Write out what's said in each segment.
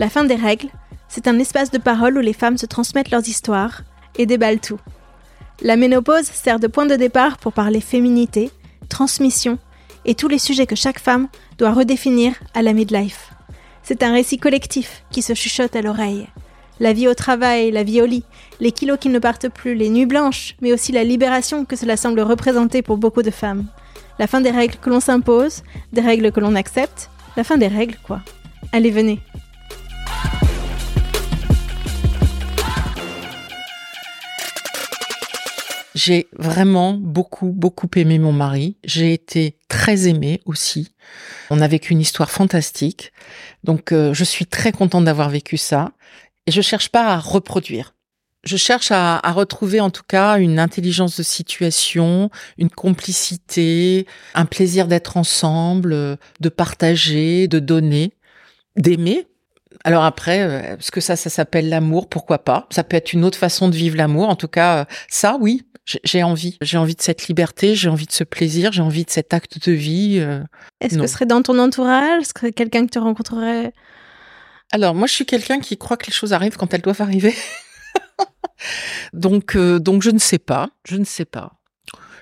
La fin des règles, c'est un espace de parole où les femmes se transmettent leurs histoires et déballent tout. La ménopause sert de point de départ pour parler féminité, transmission et tous les sujets que chaque femme doit redéfinir à la midlife. C'est un récit collectif qui se chuchote à l'oreille. La vie au travail, la vie au lit, les kilos qui ne partent plus, les nuits blanches, mais aussi la libération que cela semble représenter pour beaucoup de femmes. La fin des règles que l'on s'impose, des règles que l'on accepte, la fin des règles quoi. Allez, venez. J'ai vraiment beaucoup, beaucoup aimé mon mari. J'ai été très aimée aussi. On a vécu une histoire fantastique. Donc, euh, je suis très contente d'avoir vécu ça. Et je cherche pas à reproduire. Je cherche à, à, retrouver en tout cas une intelligence de situation, une complicité, un plaisir d'être ensemble, de partager, de donner, d'aimer. Alors après, euh, est-ce que ça, ça s'appelle l'amour? Pourquoi pas? Ça peut être une autre façon de vivre l'amour. En tout cas, ça, oui, j'ai envie. J'ai envie de cette liberté, j'ai envie de ce plaisir, j'ai envie de cet acte de vie. Euh, Est-ce que ce serait dans ton entourage? Est-ce que quelqu'un que tu rencontrerais? Alors, moi, je suis quelqu'un qui croit que les choses arrivent quand elles doivent arriver. donc, euh, donc, je ne sais pas. Je ne sais pas.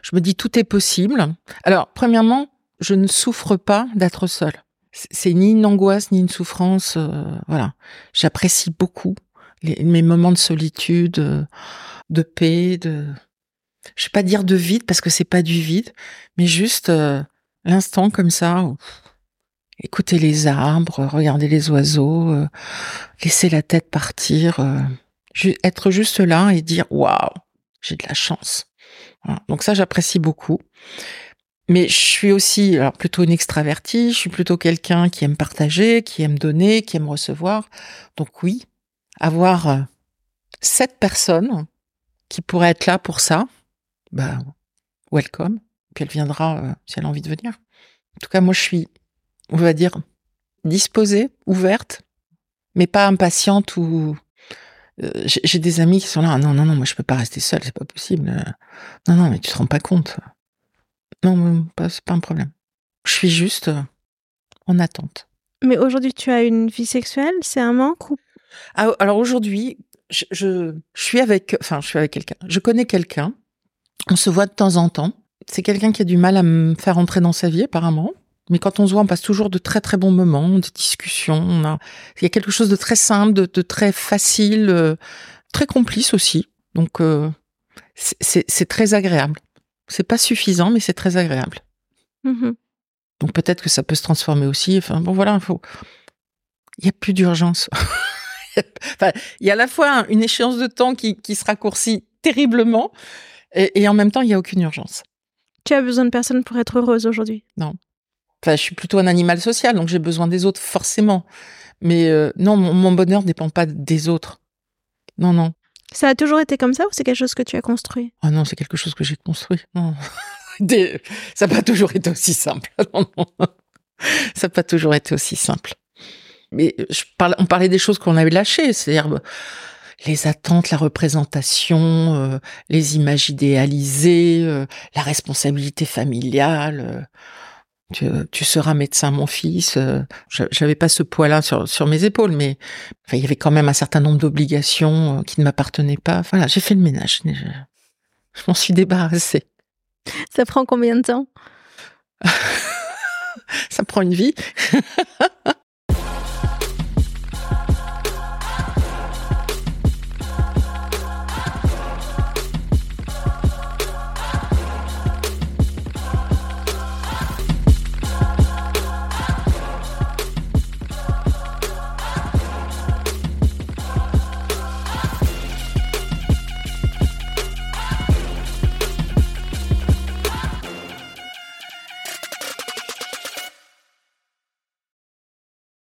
Je me dis tout est possible. Alors, premièrement, je ne souffre pas d'être seule. C'est ni une angoisse ni une souffrance. Euh, voilà, j'apprécie beaucoup mes moments de solitude, de paix, de je vais pas dire de vide parce que c'est pas du vide, mais juste euh, l'instant comme ça. Écouter les arbres, regarder les oiseaux, euh, laisser la tête partir, euh, être juste là et dire waouh, j'ai de la chance. Donc ça, j'apprécie beaucoup. Mais je suis aussi alors plutôt une extravertie, je suis plutôt quelqu'un qui aime partager, qui aime donner, qui aime recevoir. Donc oui, avoir sept personnes qui pourraient être là pour ça, bah, welcome. Puis elle viendra euh, si elle a envie de venir. En tout cas, moi, je suis, on va dire, disposée, ouverte, mais pas impatiente ou. Euh, j'ai des amis qui sont là. Non, non, non, moi, je peux pas rester seule, c'est pas possible. Non, non, mais tu te rends pas compte. Non, c'est pas un problème. Je suis juste euh, en attente. Mais aujourd'hui, tu as une vie sexuelle, c'est un manque ou? Ah, Alors aujourd'hui, je, je, je, suis avec, enfin, je suis avec quelqu'un. Je connais quelqu'un on se voit de temps en temps. C'est quelqu'un qui a du mal à me faire entrer dans sa vie, apparemment. Mais quand on se voit, on passe toujours de très très bons moments, de discussions. a... Il y a quelque chose de très simple, de, très facile, euh, très complice aussi. Donc euh, c'est très agréable. C'est pas suffisant, mais c'est très agréable. Mm-hmm. Donc peut-être que ça peut se transformer aussi. Enfin bon voilà, il faut. Il y a plus d'urgence. enfin, il y a à la fois une échéance de temps qui, qui se raccourcit terriblement, et, en même temps, il n'y a aucune urgence. Tu as besoin de personne pour être heureuse aujourd'hui? Non. Enfin, je suis plutôt un animal social, donc j'ai besoin des autres, forcément. Mais euh, non, mon, bonheur ne dépend pas des autres. Non, non. Ça a toujours été comme ça ou c'est quelque chose que tu as construit? Oh non, c'est quelque chose que j'ai construit. Non. Ça n'a pas toujours été aussi simple. Ça n'a pas toujours été aussi simple. Mais je parle, on parlait des choses qu'on avait lâchées, c'est-à-dire les attentes, la représentation, euh, les images idéalisées, euh, la responsabilité familiale. Euh, tu, seras médecin, mon fils. J'avais pas ce poids-là sur, sur mes épaules, mais enfin, il y avait quand même un certain nombre d'obligations qui ne m'appartenaient pas. Voilà, j'ai fait le ménage. Je, je m'en suis débarrassée. Ça prend combien de temps? Ça prend une vie.